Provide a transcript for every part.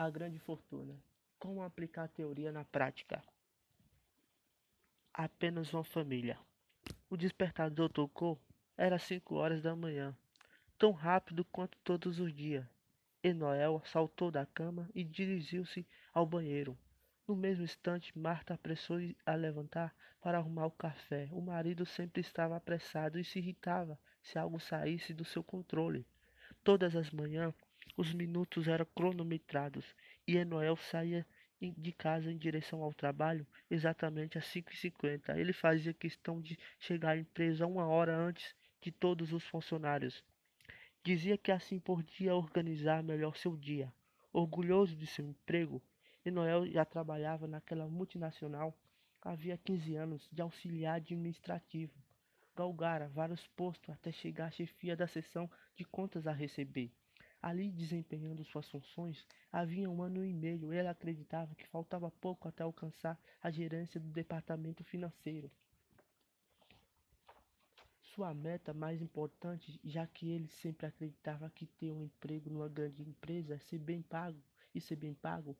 A grande fortuna. Como aplicar a teoria na prática? Apenas uma família. O despertador tocou. Era cinco horas da manhã, tão rápido quanto todos os dias. E Noel saltou da cama e dirigiu-se ao banheiro. No mesmo instante, Marta apressou a levantar para arrumar o café. O marido sempre estava apressado e se irritava se algo saísse do seu controle. Todas as manhãs, os minutos eram cronometrados e Enoel saía de casa em direção ao trabalho exatamente às 5h50. Ele fazia questão de chegar à empresa uma hora antes de todos os funcionários. Dizia que assim podia organizar melhor seu dia. Orgulhoso de seu emprego, Enoel já trabalhava naquela multinacional havia 15 anos de auxiliar administrativo. Galgara vários postos até chegar à chefia da seção de contas a receber. Ali, desempenhando suas funções, havia um ano e meio, ele acreditava que faltava pouco até alcançar a gerência do departamento financeiro. Sua meta mais importante, já que ele sempre acreditava que ter um emprego numa grande empresa, ser bem pago e ser bem pago,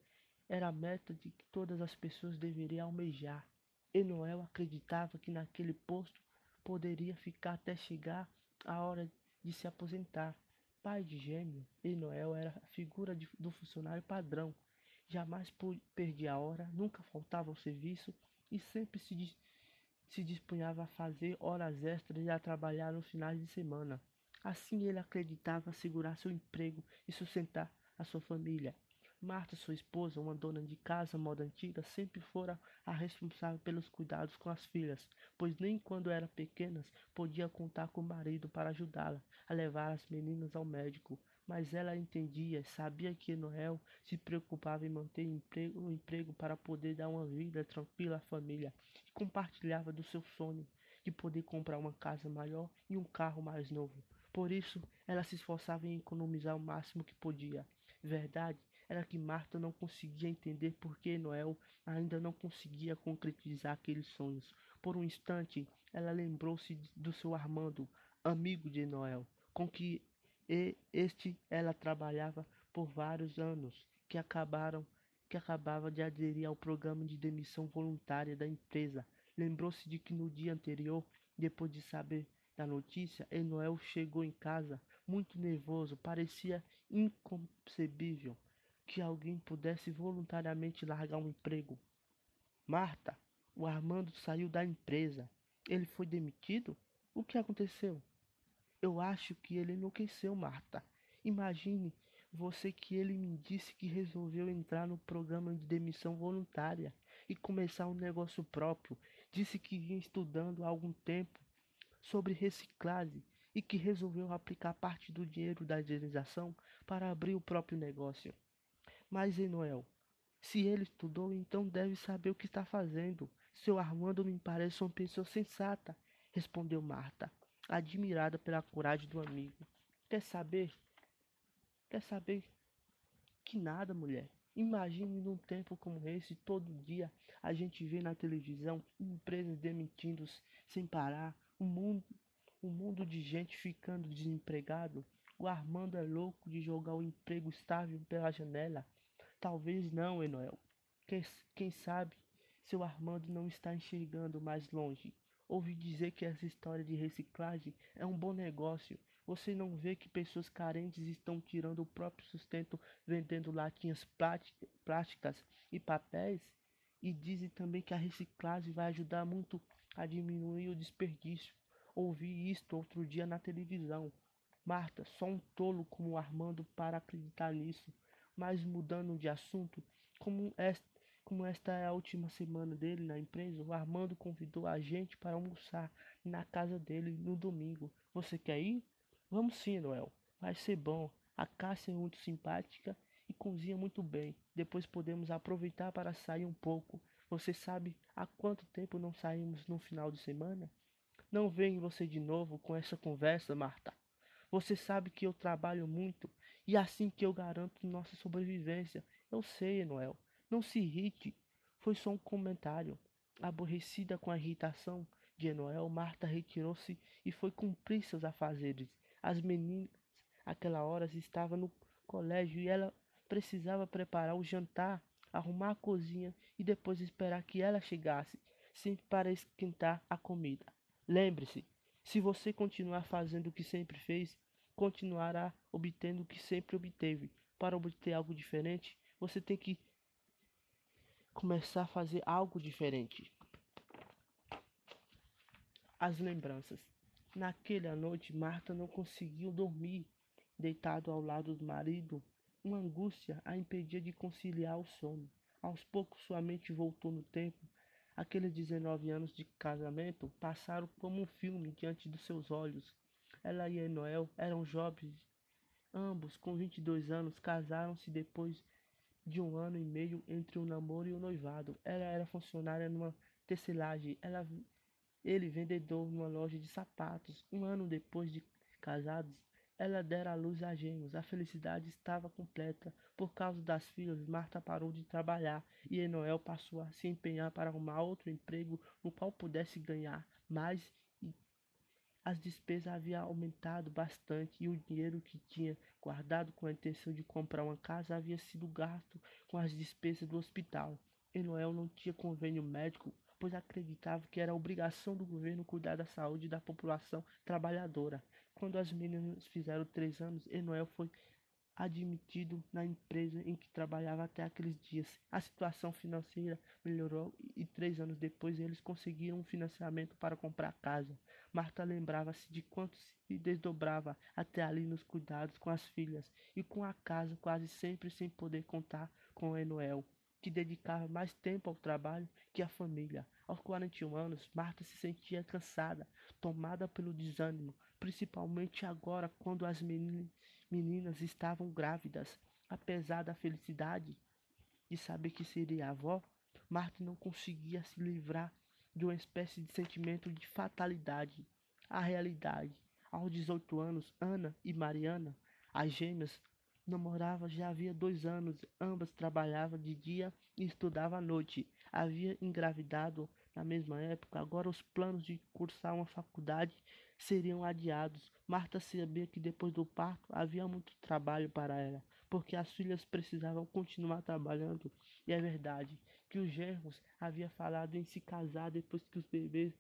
era a meta de que todas as pessoas deveriam almejar. E Noel acreditava que naquele posto poderia ficar até chegar a hora de se aposentar. Pai de gêmeo, Enoel era a figura de, do funcionário padrão. Jamais perdia a hora, nunca faltava ao serviço e sempre se, se dispunhava a fazer horas extras e a trabalhar nos finais de semana. Assim ele acreditava segurar seu emprego e sustentar a sua família. Marta, sua esposa, uma dona de casa moda antiga, sempre fora a responsável pelos cuidados com as filhas, pois nem quando eram pequenas podia contar com o marido para ajudá-la a levar as meninas ao médico. Mas ela entendia, sabia que Noel se preocupava em manter o emprego, o emprego para poder dar uma vida tranquila à família e compartilhava do seu sonho de poder comprar uma casa maior e um carro mais novo. Por isso, ela se esforçava em economizar o máximo que podia. Verdade era que Marta não conseguia entender por que Noel ainda não conseguia concretizar aqueles sonhos. Por um instante, ela lembrou-se do seu Armando, amigo de Noel, com que este ela trabalhava por vários anos, que acabaram que acabava de aderir ao programa de demissão voluntária da empresa. Lembrou-se de que no dia anterior, depois de saber da notícia, Enoel chegou em casa muito nervoso, parecia inconcebível que alguém pudesse voluntariamente largar um emprego. Marta, o Armando saiu da empresa. Ele foi demitido? O que aconteceu? Eu acho que ele enlouqueceu, Marta. Imagine você que ele me disse que resolveu entrar no programa de demissão voluntária e começar um negócio próprio. Disse que vinha estudando há algum tempo sobre reciclagem e que resolveu aplicar parte do dinheiro da indenização para abrir o próprio negócio. Mas Enoel, se ele estudou, então deve saber o que está fazendo. Seu Armando me parece uma pessoa sensata, respondeu Marta, admirada pela coragem do amigo. Quer saber? Quer saber? Que nada, mulher. Imagine num tempo como esse, todo dia a gente vê na televisão empresas demitindo sem parar, um mundo, um mundo de gente ficando desempregado. O Armando é louco de jogar o emprego estável pela janela. Talvez não, Enoel. Quem, quem sabe seu Armando não está enxergando mais longe. Ouvi dizer que essa história de reciclagem é um bom negócio. Você não vê que pessoas carentes estão tirando o próprio sustento vendendo latinhas plásticas e papéis? E dizem também que a reciclagem vai ajudar muito a diminuir o desperdício. Ouvi isto outro dia na televisão. Marta, só um tolo como o Armando para acreditar nisso. Mas mudando de assunto, como esta, como esta é a última semana dele na empresa, o Armando convidou a gente para almoçar na casa dele no domingo. Você quer ir? Vamos sim, Noel. Vai ser bom. A Cássia é muito simpática e cozinha muito bem. Depois podemos aproveitar para sair um pouco. Você sabe há quanto tempo não saímos no final de semana? Não venho você de novo com essa conversa, Marta. Você sabe que eu trabalho muito e assim que eu garanto nossa sobrevivência. Eu sei, Noel. Não se irrite. Foi só um comentário. Aborrecida com a irritação de Noel, Marta retirou-se e foi cumprir seus afazeres. As meninas, aquela hora, estavam no colégio e ela precisava preparar o jantar, arrumar a cozinha e depois esperar que ela chegasse, sempre para esquentar a comida. Lembre-se, se você continuar fazendo o que sempre fez, continuará obtendo o que sempre obteve. Para obter algo diferente, você tem que começar a fazer algo diferente. As lembranças. Naquela noite, Marta não conseguiu dormir. Deitado ao lado do marido, uma angústia a impedia de conciliar o sono. Aos poucos, sua mente voltou no tempo. Aqueles 19 anos de casamento passaram como um filme diante dos seus olhos. Ela e Noel eram jovens, ambos com 22 anos, casaram-se depois de um ano e meio entre o namoro e o noivado. Ela era funcionária numa tecelagem, ela, ele vendedor numa loja de sapatos. Um ano depois de casados, ela dera à luz a gêmeos. A felicidade estava completa. Por causa das filhas, Marta parou de trabalhar e Enoel passou a se empenhar para arrumar outro emprego no qual pudesse ganhar mais as despesas haviam aumentado bastante e o dinheiro que tinha guardado com a intenção de comprar uma casa havia sido gasto com as despesas do hospital. Enoel não tinha convênio médico, pois acreditava que era obrigação do governo cuidar da saúde da população trabalhadora. Quando as meninas fizeram três anos, Enoel foi admitido na empresa em que trabalhava até aqueles dias. A situação financeira melhorou e três anos depois eles conseguiram um financiamento para comprar casa. Marta lembrava-se de quanto se desdobrava até ali nos cuidados com as filhas e com a casa quase sempre sem poder contar com Enoel, que dedicava mais tempo ao trabalho que à família. Aos 41 anos, Marta se sentia cansada, tomada pelo desânimo, principalmente agora quando as meninas estavam grávidas. Apesar da felicidade de saber que seria avó, Marta não conseguia se livrar de uma espécie de sentimento de fatalidade. A realidade. Aos 18 anos, Ana e Mariana, as gêmeas, namoravam já havia dois anos. Ambas trabalhavam de dia e estudavam à noite. Havia engravidado na mesma época. Agora os planos de cursar uma faculdade seriam adiados. Marta sabia que depois do parto havia muito trabalho para ela, porque as filhas precisavam continuar trabalhando. E é verdade que os germos havia falado em se casar depois que os bebês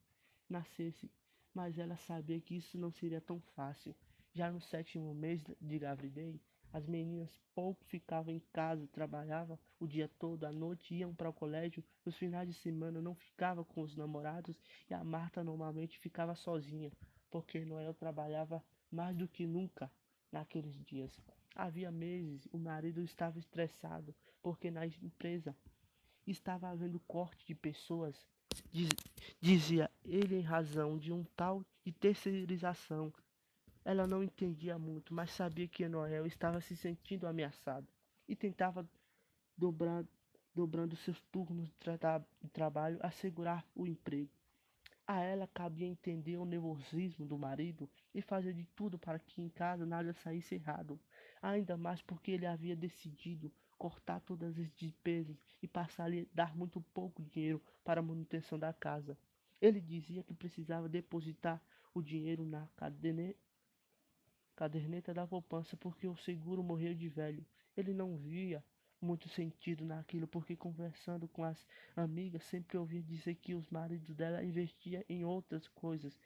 nascessem, mas ela sabia que isso não seria tão fácil. Já no sétimo mês de gravidez, as meninas pouco ficavam em casa, trabalhavam o dia todo, à noite iam para o colégio, nos finais de semana não ficavam com os namorados e a Marta normalmente ficava sozinha porque Noel trabalhava mais do que nunca naqueles dias. Havia meses o marido estava estressado porque na empresa estava havendo corte de pessoas, diz, dizia ele em razão de um tal de terceirização. Ela não entendia muito, mas sabia que Noel estava se sentindo ameaçado e tentava dobrar, dobrando seus turnos de, tra de trabalho, assegurar o emprego. A ela cabia entender o nervosismo do marido e fazer de tudo para que em casa nada saísse errado, ainda mais porque ele havia decidido cortar todas as despesas e passar a dar muito pouco dinheiro para a manutenção da casa. Ele dizia que precisava depositar o dinheiro na caderneta da poupança porque o seguro morreu de velho. Ele não via muito sentido naquilo, porque conversando com as amigas sempre ouvia dizer que os maridos dela investiam em outras coisas